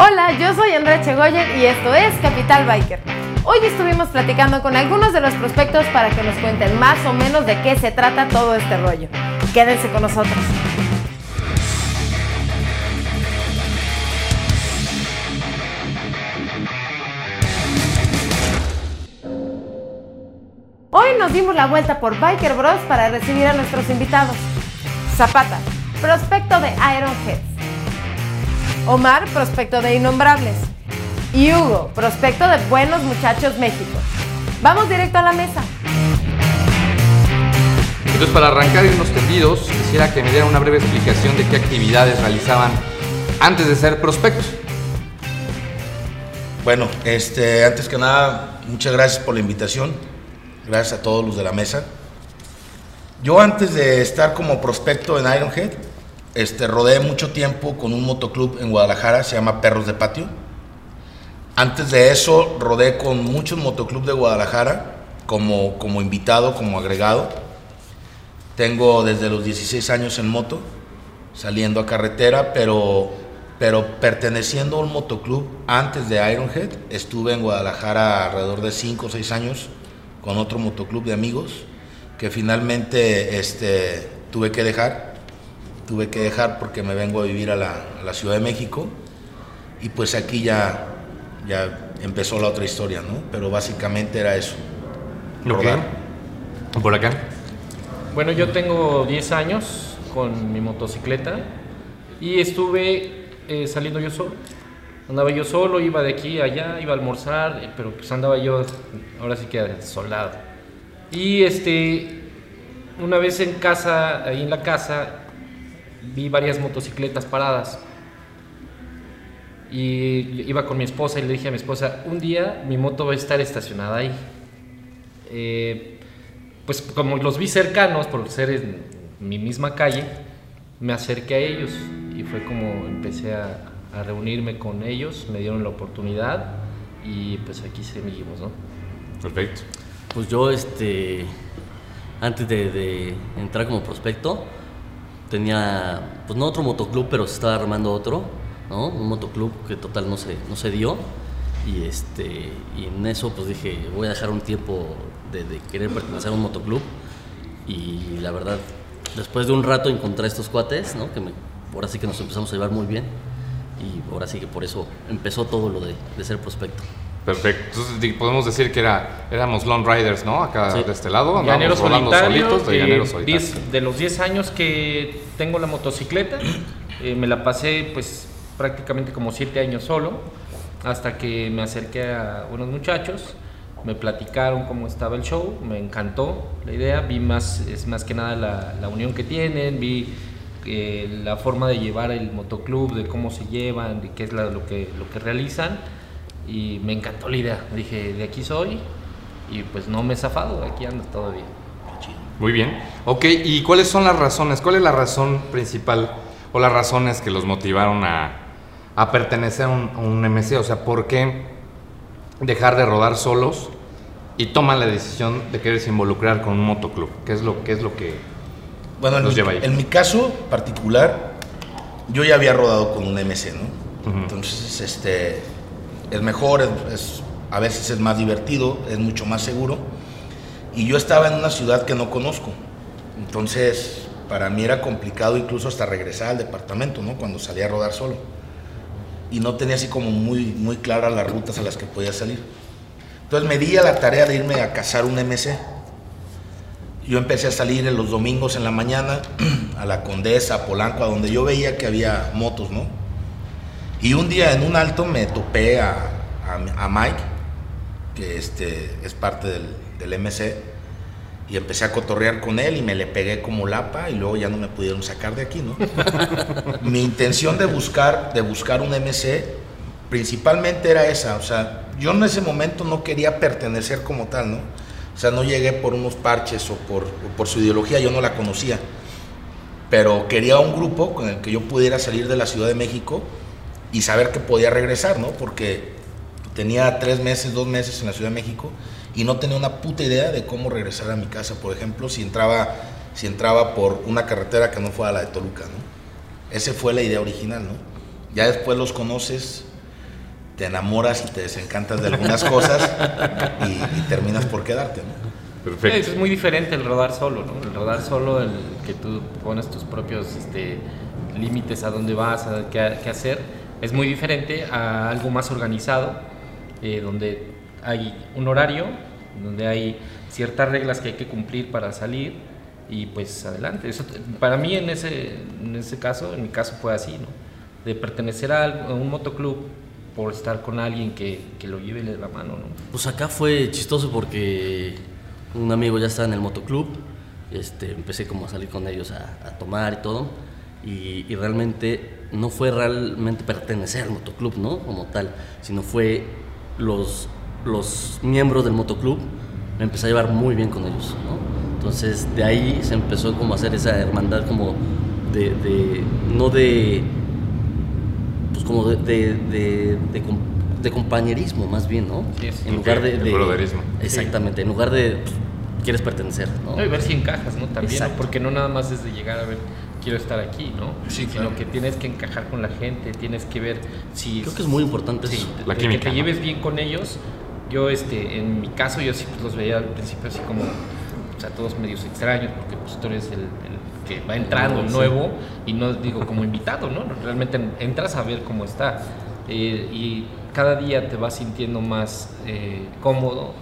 Hola, yo soy Andrea Chegoyen y esto es Capital Biker. Hoy estuvimos platicando con algunos de los prospectos para que nos cuenten más o menos de qué se trata todo este rollo. Quédense con nosotros. Hoy nos dimos la vuelta por Biker Bros para recibir a nuestros invitados. Zapata, prospecto de Ironheads. Omar, prospecto de Innombrables. Y Hugo, prospecto de Buenos Muchachos México. Vamos directo a la mesa. Entonces, para arrancar y unos tendidos, quisiera que me dieran una breve explicación de qué actividades realizaban antes de ser prospectos. Bueno, este, antes que nada, muchas gracias por la invitación. Gracias a todos los de la mesa. Yo antes de estar como prospecto en Ironhead, este, rodé mucho tiempo con un motoclub en Guadalajara, se llama Perros de Patio. Antes de eso, rodé con muchos motoclubs de Guadalajara como, como invitado, como agregado. Tengo desde los 16 años en moto, saliendo a carretera, pero, pero perteneciendo a un motoclub antes de Ironhead. Estuve en Guadalajara alrededor de 5 o 6 años con otro motoclub de amigos que finalmente este, tuve que dejar. Tuve que dejar porque me vengo a vivir a la, a la Ciudad de México y pues aquí ya, ya empezó la otra historia, ¿no? Pero básicamente era eso. Ok. rodar. Por acá. Bueno, yo tengo 10 años con mi motocicleta y estuve eh, saliendo yo solo. Andaba yo solo, iba de aquí a allá, iba a almorzar, eh, pero pues andaba yo ahora sí que soldado. Y este, una vez en casa, ahí en la casa, vi varias motocicletas paradas. Y iba con mi esposa y le dije a mi esposa, un día mi moto va a estar estacionada ahí. Eh, pues como los vi cercanos por ser en mi misma calle, me acerqué a ellos y fue como empecé a, a reunirme con ellos, me dieron la oportunidad y pues aquí seguimos, ¿no? Perfecto. Pues yo, este, antes de, de entrar como prospecto, tenía, pues no otro motoclub, pero se estaba armando otro, ¿no? Un motoclub que total no se, no se dio. Y, este, y en eso, pues dije, voy a dejar un tiempo de, querer pertenecer a un motoclub. Y la verdad, después de un rato encontré estos cuates, ¿no? Que ahora sí que nos empezamos a llevar muy bien. Y ahora sí que por eso empezó todo lo de, de ser prospecto. Perfecto. Entonces podemos decir que era, éramos Lone Riders, ¿no? Acá Sí. de este lado. andábamos Llanero rodando solitario, solitos de eh, diez- de los 10 años que tengo la motocicleta, eh, me la pasé pues prácticamente como 7 años solo, hasta que me acerqué a unos muchachos, me platicaron cómo estaba el show, me encantó la idea, vi más, es más que nada la, la unión que tienen, vi eh, la forma de llevar el motoclub, de cómo se llevan, de qué es la- lo, que, lo que realizan, y me encantó la idea, dije, de aquí soy, y pues no me he zafado, aquí ando todavía. Muy bien. Ok, ¿y cuáles son las razones? ¿Cuál es la razón principal o las razones que los motivaron a, a pertenecer a un, a un MC? O sea, ¿por qué dejar de rodar solos y toman la decisión de quererse involucrar con un motoclub? ¿Qué es lo, qué es lo que Bueno, en los mi, lleva ahí? en mi caso particular, yo ya había rodado con un MC, ¿no? Entonces, este, es mejor, es, a veces es más divertido, es mucho más seguro. Y yo estaba en una ciudad que no conozco. Entonces, para mí era complicado incluso hasta regresar al departamento, ¿no? Cuando salía a rodar solo. Y no tenía así como muy, muy claras las rutas a las que podía salir. Entonces me di a la tarea de irme a cazar un MC. Yo empecé a salir los domingos en la mañana a la Condesa, a Polanco, a donde yo veía que había motos, ¿no? Y un día en un alto me topé a, a- a Mike, que este, es parte del, del MC, y empecé a cotorrear con él y me le pegué como lapa y luego ya no me pudieron sacar de aquí, ¿no? Mi intención de buscar, de buscar un MC principalmente era esa, o sea, yo en ese momento no quería pertenecer como tal, ¿no? O sea, no llegué por unos parches o por, o por su ideología, yo no la conocía. Pero quería un grupo con el que yo pudiera salir de la Ciudad de México y saber que podía regresar, ¿no? Porque tenía tres meses, dos meses en la Ciudad de México y no tenía una puta idea de cómo regresar a mi casa, por ejemplo, si entraba, si entraba por una carretera que no fuera la de Toluca, ¿no? Esa fue la idea original, ¿no? Ya después los conoces te enamoras y te desencantas de algunas cosas y, y terminas por quedarte, ¿no? Perfecto. Es muy diferente el rodar solo, ¿no? El rodar solo, el que tú pones tus propios este, límites a dónde vas, a qué, qué hacer, es muy diferente a algo más organizado, eh, donde hay un horario, donde hay ciertas reglas que hay que cumplir para salir y pues adelante. Eso, para mí en ese, en ese caso, en mi caso fue así, ¿no? De pertenecer a, un motoclub por estar con alguien que, que lo lleve de la mano, ¿no? Pues acá fue chistoso porque un amigo ya estaba en el motoclub, este, empecé como a salir con ellos a, a tomar y todo, y, y realmente no fue realmente pertenecer al motoclub, ¿no? Como tal, sino fue los, los miembros del motoclub, me empecé a llevar muy bien con ellos, ¿no? Entonces de ahí se empezó como a hacer esa hermandad como de, de no de pues como de, de, de- de com- de compañerismo más bien, ¿no? Sí, es. en lugar de, brotherismo. Exactamente, en lugar de pues, quieres pertenecer, ¿no? No, y ver si encajas, ¿no? También, porque no nada más es de llegar a ver, quiero estar aquí, ¿no? Sí, Sino claro. que tienes que encajar con la gente, tienes que ver si... Creo que es muy importante Sí, eso. La de química, que te ¿no? lleves bien con ellos. Yo, este, en mi caso, yo sí pues, los veía al principio así como, o sea, todos medios extraños, porque pues tú eres el, el que va entrando, el Sí. nuevo, y no digo como invitado, ¿no? Realmente entras a ver cómo está. eh, y cada día te vas sintiendo más eh, cómodo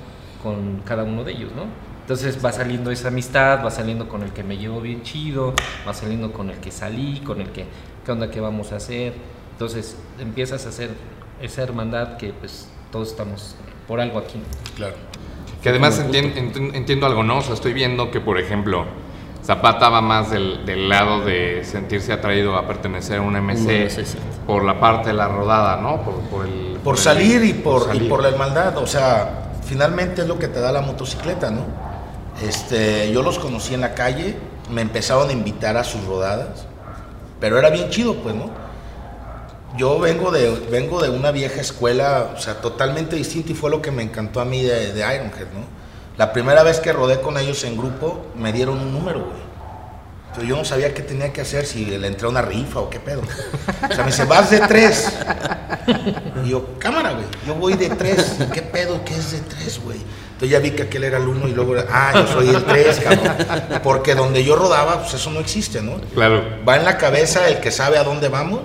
con cada uno de ellos, ¿no? Entonces va saliendo esa amistad, va saliendo con el que me llevo bien chido, va saliendo con el que salí, con el que, ¿qué onda, qué vamos a hacer? Entonces empiezas a hacer esa hermandad que pues todos estamos por algo aquí. Claro. Que además Como entien- ent- entiendo algo, ¿no? O sea, estoy viendo que, por ejemplo, Zapata va más del, del lado de sentirse atraído a pertenecer a un MC, por la parte de la rodada, ¿no? Por, por el, Por salir y por, y salir. por la hermandad, o sea, finalmente es lo que te da la motocicleta, ¿no? Este, yo los conocí en la calle, me empezaron a invitar a sus rodadas, pero era bien chido, pues, ¿no? Yo vengo de, vengo de una vieja escuela, o sea, totalmente distinta y fue lo que me encantó a mí de, de Ironhead, ¿no? La primera vez que rodé con ellos en grupo, me dieron un número, güey. Entonces yo no sabía qué tenía que hacer, si le entré a una rifa o qué pedo. O sea, me dice, vas de tres. Y yo, cámara, güey, yo voy de tres. ¿Qué pedo? ¿Qué es de tres, güey? Entonces ya vi que aquel era el uno y luego, era, ah, yo soy el tres, cabrón. Porque donde yo rodaba, pues eso no existe, ¿no? Claro. Va en la cabeza el que sabe a dónde vamos.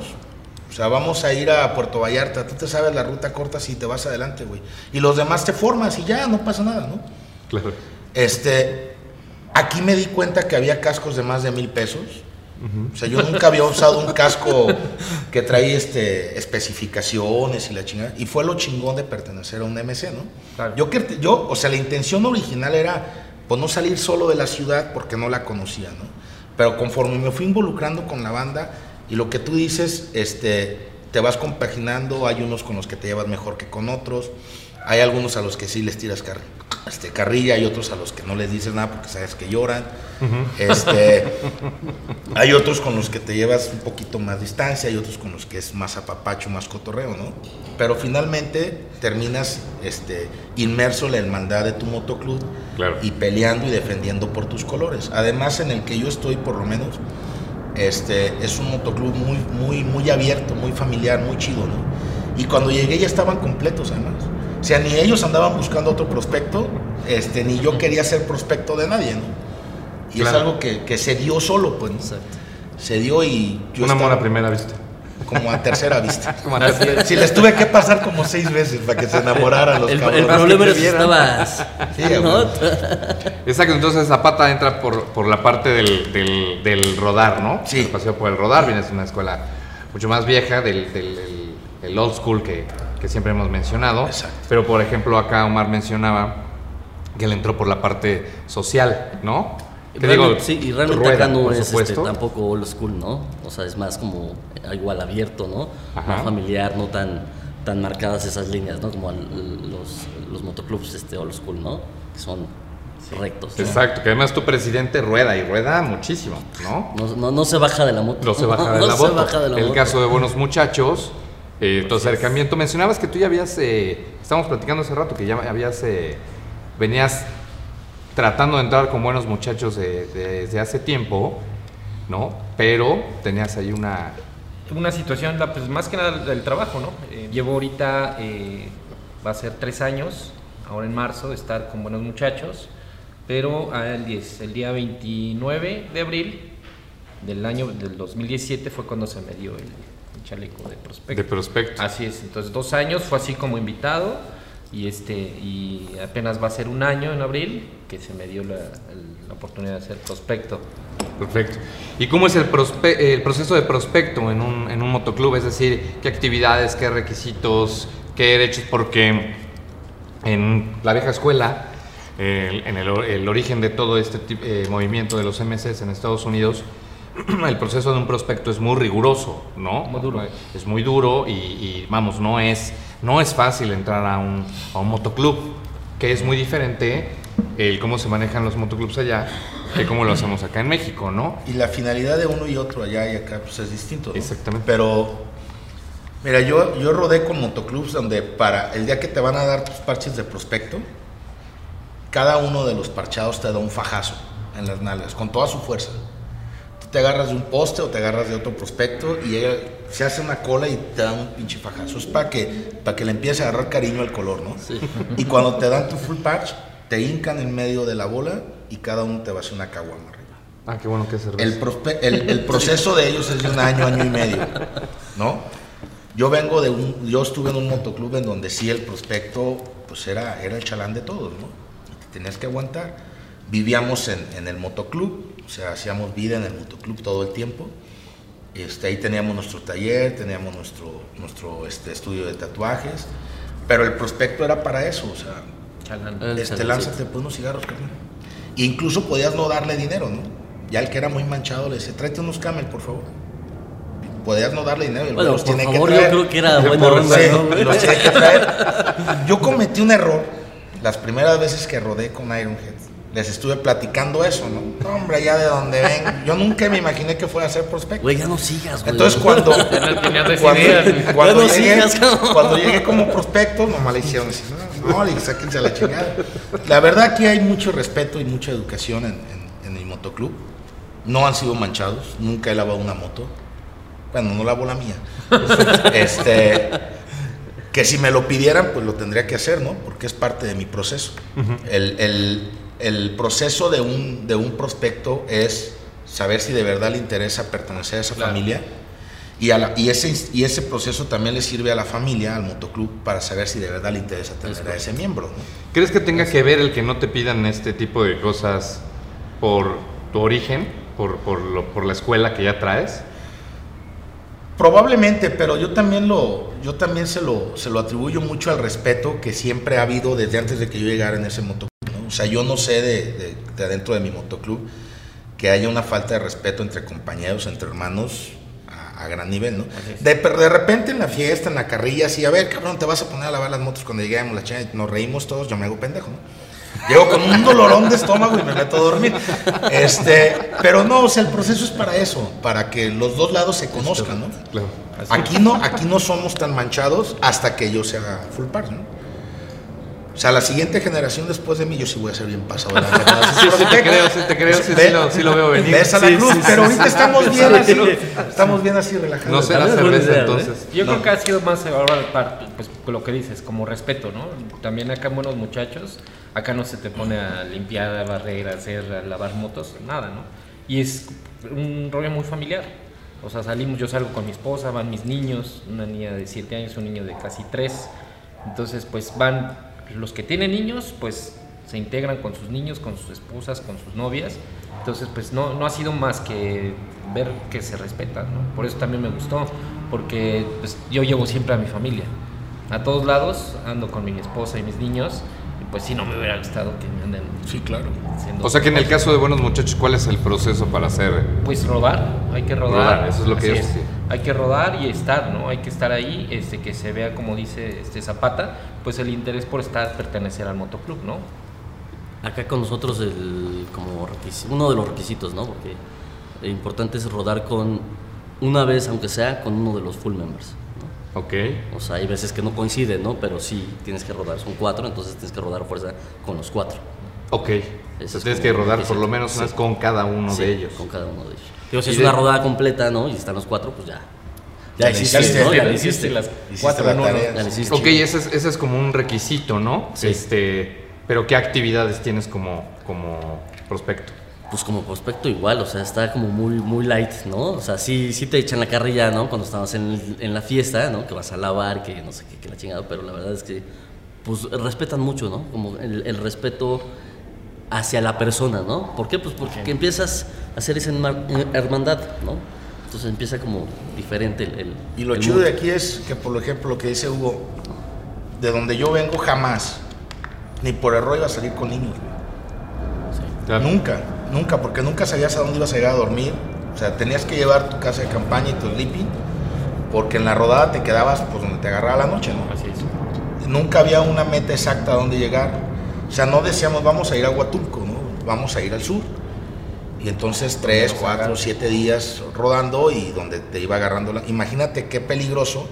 O sea, vamos a ir a Puerto Vallarta. Tú te sabes la ruta corta si te vas adelante, güey. Y los demás te formas y ya, no pasa nada, ¿no? Claro. Este, aquí me di cuenta que había cascos de más de mil pesos. O sea, yo nunca había usado un casco que traía este, especificaciones y la chingada. Y fue lo chingón de pertenecer a un MC, ¿no? Claro. Yo, que- yo, o sea, la intención original era pues, no salir solo de la ciudad porque no la conocía, ¿no? Pero conforme me fui involucrando con la banda y lo que tú dices, este, te vas compaginando, hay unos con los que te llevas mejor que con otros, hay algunos a los que sí les tiras car- este, carrilla, hay otros a los que no les dices nada porque sabes que lloran, este, hay otros con los que te llevas un poquito más distancia, hay otros con los que es más apapacho, más cotorreo, ¿no? Pero finalmente terminas este, inmerso en la hermandad de tu motoclub Claro. y peleando y defendiendo por tus colores. Además, en el que yo estoy, por lo menos, este, es un motoclub muy, muy, muy abierto, muy familiar, muy chido, ¿no? Y cuando llegué ya estaban completos, además. O sea, ni ellos andaban buscando otro prospecto, este, ni yo quería ser prospecto de nadie, ¿no? Y es algo que, que se dio solo, pues, ¿no? Exacto. Se dio y yo Un amor a primera vista. como a tercera vista. Como a tercera- Si les tuve que pasar como seis veces para que se enamoraran los El, el cabrones. problema era que estabas. Sí, ¿no? Exacto, entonces Zapata entra por, por la parte del, del, del rodar, ¿no? Sí. El paseo por el rodar, vienes de una escuela mucho más vieja, del, del el- el old school que, que siempre hemos mencionado. Exacto. Pero por ejemplo acá Omar mencionaba que él entró por la parte social, ¿no? Que Realmente, sí, y realmente rueda, acá no es este, tampoco old school, ¿no? O sea, es más como eh, igual abierto, ¿no? Ajá. Más familiar, no tan, tan marcadas esas líneas, ¿no? Como los, los motoclubs este, old school, ¿no? Que son rectos. ¿no? Exacto, que además tu presidente rueda y rueda muchísimo, ¿no? No, no, no se baja de la moto. No se baja de la moto. baja de la el moto. caso de Buenos Muchachos, eh, tu acercamiento. Mencionabas que tú ya habías, eh, estábamos platicando hace rato, que ya habías, eh, venías tratando de entrar con Buenos Muchachos de- de- desde hace tiempo, ¿no? Pero tenías ahí una, una situación, pues más que nada del trabajo, ¿no? Eh, llevo ahorita, eh, va a ser tres años, ahora en marzo, de estar con buenos muchachos, pero ah, el, 10 el día 29 de abril del año del 2017 fue cuando se me dio el chaleco de prospecto. De prospecto. Así es, entonces dos años fue así como invitado y este y apenas va a ser un año en abril que se me dio la, oportunidad de ser prospecto. Perfecto. ¿Y cómo es el, prospe- el proceso de prospecto en un, en un motoclub? Es decir, ¿qué actividades, qué requisitos, qué derechos? Porque en la vieja escuela, el- en el, or- el origen de todo este eh, movimiento de los MCs en Estados Unidos, el proceso de un prospecto es muy riguroso, ¿no? Muy duro. Es muy duro y, y, vamos, no es, no es fácil entrar a un, a un motoclub, que es muy diferente el cómo se manejan los motoclubs allá que cómo lo hacemos acá en México, ¿no? Y la finalidad de uno y otro allá y acá pues es distinto. ¿no? Exactamente. Pero, mira, yo, yo rodé con motoclubs donde para el día que te van a dar tus parches de prospecto, cada uno de los parchados te da un fajazo en las nalgas, con toda su fuerza. Te agarras de un poste o te agarras de otro prospecto y llega- se hace una cola y te da un pinche fajazo. Es para que, para que le empiece a agarrar cariño al color, ¿no? Sí. Y cuando te dan tu full patch, te hincan en medio de la bola y cada uno te va a hacer una caguama arriba. Ah, qué bueno que es cerveza. El, el, el proceso de ellos es de un año, año y medio, ¿no? Yo vengo de un, yo estuve en un motoclub en donde sí el prospecto, pues era, era el chalán de todos, ¿no? Te tenías que aguantar. Vivíamos en, en el motoclub, sea, hacíamos vida en el motoclub todo el tiempo. Este, ahí teníamos nuestro taller, teníamos nuestro, nuestro este, estudio de tatuajes, pero el prospecto era para eso, o sea, Chalán. Este, lánzate pues unos cigarros, carnal. Incluso podías no darle dinero, ¿no? Ya el que era muy manchado le decía, tráete unos camel, por favor. Podías no darle dinero y Bueno, los por tiene favor, que yo traer. creo que era Por buena onda, Sí, ¿no? los que traer. Yo cometí un error las primeras veces que rodé con Ironhead. Les estuve platicando eso, ¿no? No, Hombre, allá de donde ven. Yo nunca me imaginé que fuera a ser prospecto. Güey, ya no sigas, güey. Entonces cuando, Ya no cuando, cuando Ya no llegué, sigas, cuando llegué como prospecto, nomás le hicieron así, no, no, sáquense a la chingada. La verdad aquí hay mucho respeto y mucha educación en, en, en mi motoclub. No han sido manchados, nunca he lavado una moto. Bueno, no lavo la mía. este, que si me lo pidieran, pues lo tendría que hacer, ¿no? Porque es parte de mi proceso. el, el- el proceso de un, de un prospecto es saber si de verdad le interesa pertenecer a esa Claro. familia. Y, a la- y, ese, y ese proceso también le sirve a la familia, al motoclub, para saber si de verdad le interesa tener a ese miembro. ¿no? ¿Crees que tenga que ver el que no te pidan este tipo de cosas por tu origen, por, por, lo- por la escuela que ya traes? Probablemente, pero yo también lo, yo también se lo, se lo atribuyo mucho al respeto que siempre ha habido desde antes de que yo llegara en ese motoclub. O sea, yo no sé de, de, de adentro de mi motoclub que haya una falta de respeto entre compañeros, entre hermanos, a, a gran nivel, ¿no? De, pero de repente en la fiesta, en la carrilla, así, a ver, cabrón, te vas a poner a lavar las motos cuando lleguemos, la chingada, y nos reímos todos, yo me hago pendejo, ¿no? Llego con un dolorón de estómago y me meto a dormir. Este, pero no, o sea, el proceso es para eso, para que los dos lados se conozcan, ¿no? Claro. Aquí no, aquí no somos tan manchados hasta que yo sea full par, ¿no? O sea, la siguiente generación después de mí, yo sí voy a ser bien pasado. las Sí, sí te creo, sí te creo, sí, sí lo, sí lo veo venir. Ves a la Sí, cruz, sí, sí, pero ahorita sí. estamos bien así, estamos bien así relajados. No será cerveza idea, ¿eh? entonces. Yo No. creo que ha sido más ahora parte, pues lo que dices, como respeto, ¿no? También acá buenos muchachos, acá no se te pone a limpiar, a barrer, a hacer, a lavar motos, nada, ¿no? Y es un rollo muy familiar. O sea, salimos, yo salgo con mi esposa, van mis niños, una niña de 7 años, un niño de casi 3. Entonces, pues van los que tienen niños, pues se integran con sus niños, con sus esposas, con sus novias. Entonces, pues no, no ha sido más que ver que se respetan, ¿no? Por eso también me gustó, porque pues, yo llevo siempre a mi familia. A todos lados ando con mi esposa y mis niños, y pues sí, no me hubiera gustado que me anden Sí, claro. O sea que en el caso de Buenos Muchachos, ¿cuál es el proceso para hacer? Pues rodar, hay que rodar. Rodar, eso es lo que así yo decía. Hay que rodar y estar, ¿no? Hay que estar ahí, este, que se vea, como dice este Zapata, pues el interés por estar, pertenecer al motoclub, ¿no? Acá con nosotros el, como uno de los requisitos, ¿no? Porque lo importante es rodar con, una vez aunque sea, con uno de los full members. ¿no? Ok. O sea, hay veces que no coinciden, ¿no? Pero sí tienes que rodar, son cuatro, entonces tienes que rodar a fuerza con los cuatro. Ok. Ese Entonces es tienes que rodar por lo menos Sí. con cada uno Sí, de ellos. Con cada uno de ellos. Digo, si Y es de- una rodada completa, ¿no? Y están los cuatro, pues ya. Ya Ya hiciste, hiciste, ¿no? Ya hiciste las Hiciste cuatro la en uno. Ok, ese es, ese es como un requisito, ¿no? Sí. Este, pero ¿qué actividades tienes como, como prospecto? Pues como prospecto igual, o sea, está como muy, muy light, ¿no? O sea, sí, sí te echan la carrilla, ¿no? Cuando estabas en, el- en la fiesta, ¿no? Que vas a lavar, que no sé qué, que la chingada, pero la verdad es que, pues, respetan mucho, ¿no? Como el, el respeto hacia la persona, ¿no? ¿Por qué? Pues porque empiezas a hacer esa herma- hermandad, ¿no? Entonces empieza como diferente el... el- Y lo el chido de aquí es que, por ejemplo, lo que dice Hugo, de donde yo vengo jamás, ni por error iba a salir con niños. Claro. Nunca, nunca, porque nunca sabías a dónde ibas a llegar a dormir. O sea, tenías que llevar tu casa de campaña y tu sleeping, porque en la rodada te quedabas pues donde te agarraba la noche, ¿no? Así es. Nunca había una meta exacta a dónde llegar. O sea, no decíamos vamos a ir a Huatulco, ¿no? Vamos a ir al sur. Y entonces tres, cuatro, siete días rodando y donde te iba agarrando la... Imagínate qué peligroso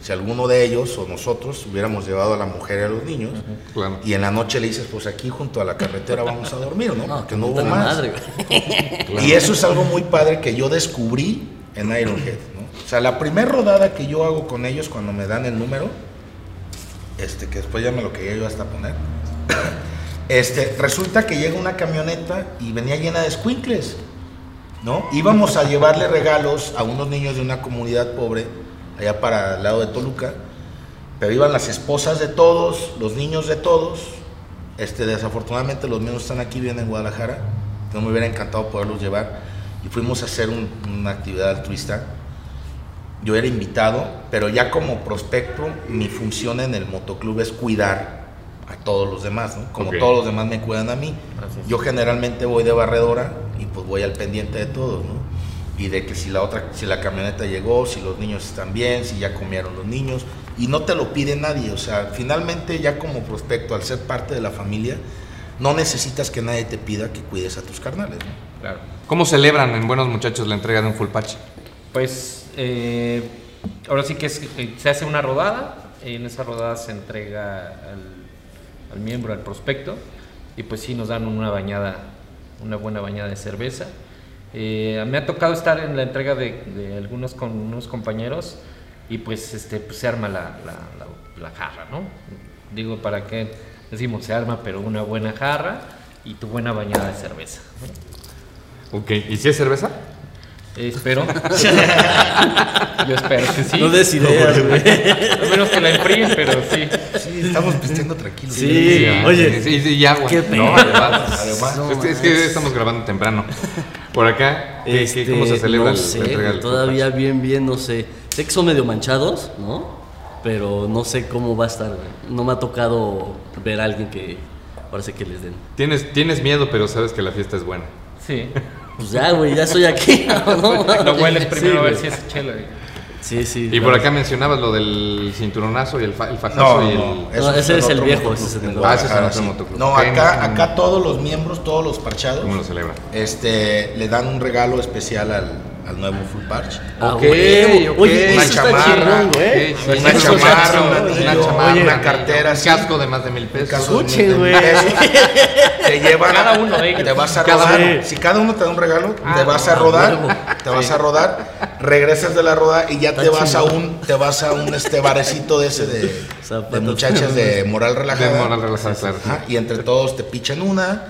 si alguno de ellos o nosotros hubiéramos llevado a la mujer y a los niños Claro. y en la noche le dices, pues aquí junto a la carretera vamos a dormir, ¿no? No, Porque que no hubo más. madre. Y eso es algo muy padre que yo descubrí en Ironhead, ¿no? O sea, la primera rodada que yo hago con ellos cuando me dan el número, este, que después ya me lo quería yo hasta poner, este, resulta que llega una camioneta y venía llena de squinkles, ¿no? Íbamos a llevarle regalos a unos niños de una comunidad pobre, allá para el lado de Toluca, pero iban las esposas de todos, los niños de todos, este, desafortunadamente los míos están aquí, vienen en Guadalajara, no me hubiera encantado poderlos llevar, y fuimos a hacer un- una actividad altruista. Yo era invitado, pero ya como prospecto, mi función en el motoclub es cuidar a todos los demás, ¿no? Como Ok. todos los demás me cuidan a mí. Yo generalmente voy de barredora y pues voy al pendiente de todos, ¿no? Y de que si la otra, si la camioneta llegó, si los niños están bien, si ya comieron los niños, y no te lo pide nadie, o sea, finalmente ya como prospecto, al ser parte de la familia, no necesitas que nadie te pida que cuides a tus carnales, ¿no? Claro. ¿Cómo celebran en Buenos Muchachos la entrega de un full patch? Pues eh, ahora sí que es- eh, se hace una rodada, y en esa rodada se entrega al, al miembro, al prospecto, y pues sí nos dan una bañada, una buena bañada de cerveza. Eh, me ha tocado estar en la entrega de, algunos con unos compañeros y pues este pues, se arma la jarra, ¿no? Digo, ¿para qué decimos se arma? Pero una buena jarra y tu buena bañada de cerveza. ¿no? Ok, ¿y si es cerveza? Espero. Yo espero que sí. No des ideas, güey. A menos que la enfríen, pero sí. Sí, estamos pisteando tranquilos. Sí, oye. sí, sí, y agua. qué no, además. Es, que, es que estamos grabando temprano. Por acá, ¿qué- qué- Este, ¿cómo se celebra no el- sé, todavía bien, bien, no sé. Sé que son medio manchados, ¿no? Pero no sé cómo va a estar, güey. No me ha tocado ver a alguien que parece que les den. Tienes, tienes miedo, pero sabes que la fiesta es buena. Sí. Pues ya, güey, ya estoy aquí. ¿no? Lo hueles primero Sí, a ver si es chela. güey. Sí, sí. Y por acá mencionabas lo del cinturonazo y el, fa- el fajazo No, y el... no, No, ese es el viejo, ese es el Ah, ese es el Guadalajara, otro sí. motoclub. No, acá, acá todos los miembros, todos los parchados, ¿Cómo lo celebran? este, le dan un regalo especial al, al nuevo Full Parch. Ah, Ok, huevo. ok. Oye, Una eso está chamarra, chingón, güey. ok, Una es chamarra, chingón, un una anillo, chamarra, una un cartera, Un sí. casco de más de mil pesos. de Escuche, güey. Te llevan Cada uno de ellos. Te vas a Cada rodar. uno. Si cada uno te da un regalo, Ah, te vas a no, rodar. huevo. Te vas a rodar. Regresas de la roda y ya te vas a un, te vas a un este barecito de ese de, de muchachas de moral De relajada. moral relajada, claro. Y entre todos te pichan una.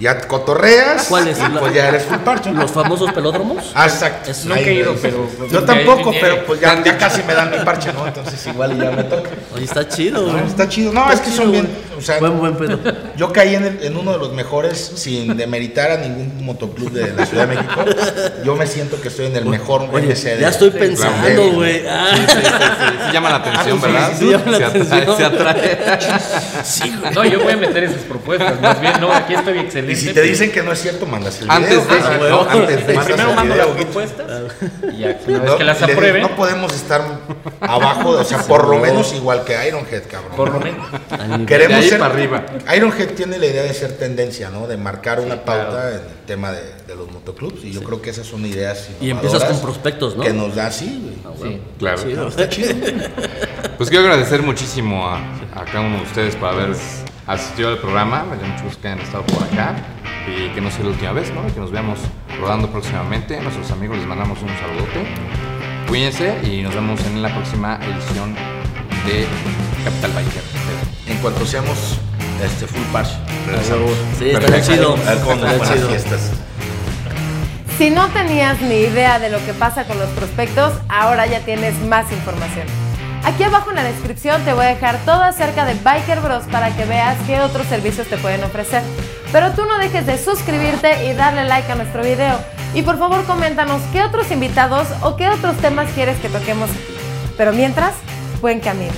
Ya cotorreas. ¿Cuál es? y pues ya eres full parch. ¿no? ¿Los famosos pelódromos? Ah, exacto. Es- Nunca he ido, pero- Yo porque tampoco, pero pues ya, ya casi me dan mi parche, ¿no? Entonces igual ya me toca. Oye, está chido. Está chido. No, es que son bien. O sea, Buen, buen pedo. yo caí en, el- en uno de los mejores sin demeritar a ningún motoclub de la Ciudad de México. Yo me siento que estoy en el mejor Oye, MC de- ya estoy pensando, güey. Ah, Sí, sí, sí, sí, sí llama la atención, Ah, sí, ¿verdad? sí, sí, llama la se atrae, atención. se atrae. sí, güey. No, yo voy a meter esas propuestas. Más bien, no, aquí estoy excelente. Y si te dicen que no es cierto, mandas el Antes video. de- Ah, güey, no, antes de. Primero mando las propuestas y ya, una vez No, que las aprueben, no podemos estar abajo, o sea, por lo menos igual que Ironhead, cabrón. por lo menos. Queremos ser para arriba. Ironhead tiene la idea de ser tendencia, ¿no? De marcar una pauta claro. en el tema de, de los motoclubs. Y yo creo que esas son ideas. Y empiezas con prospectos, ¿no? Que nos da así, güey. Sí. Claro. Está chido. Pues quiero agradecer muchísimo a, a cada uno de ustedes por haber asistido al programa. Me da mucho gusto que hayan estado por acá y que no sea la última vez, ¿no? Y que nos veamos rodando próximamente. A nuestros amigos les mandamos un saludote. cuídense y nos vemos en la próxima edición de Capital Biker. En cuanto seamos este full parche, regresamos. Sí, estaría chido. A ver cómo las fiestas. Si no tenías ni idea de lo que pasa con los prospectos, ahora ya tienes más información. Aquí abajo en la descripción te voy a dejar todo acerca de Biker Bros para que veas qué otros servicios te pueden ofrecer. Pero tú no dejes de suscribirte y darle like a nuestro video. Y por favor coméntanos qué otros invitados o qué otros temas quieres que toquemos aquí. Pero mientras, buen camino.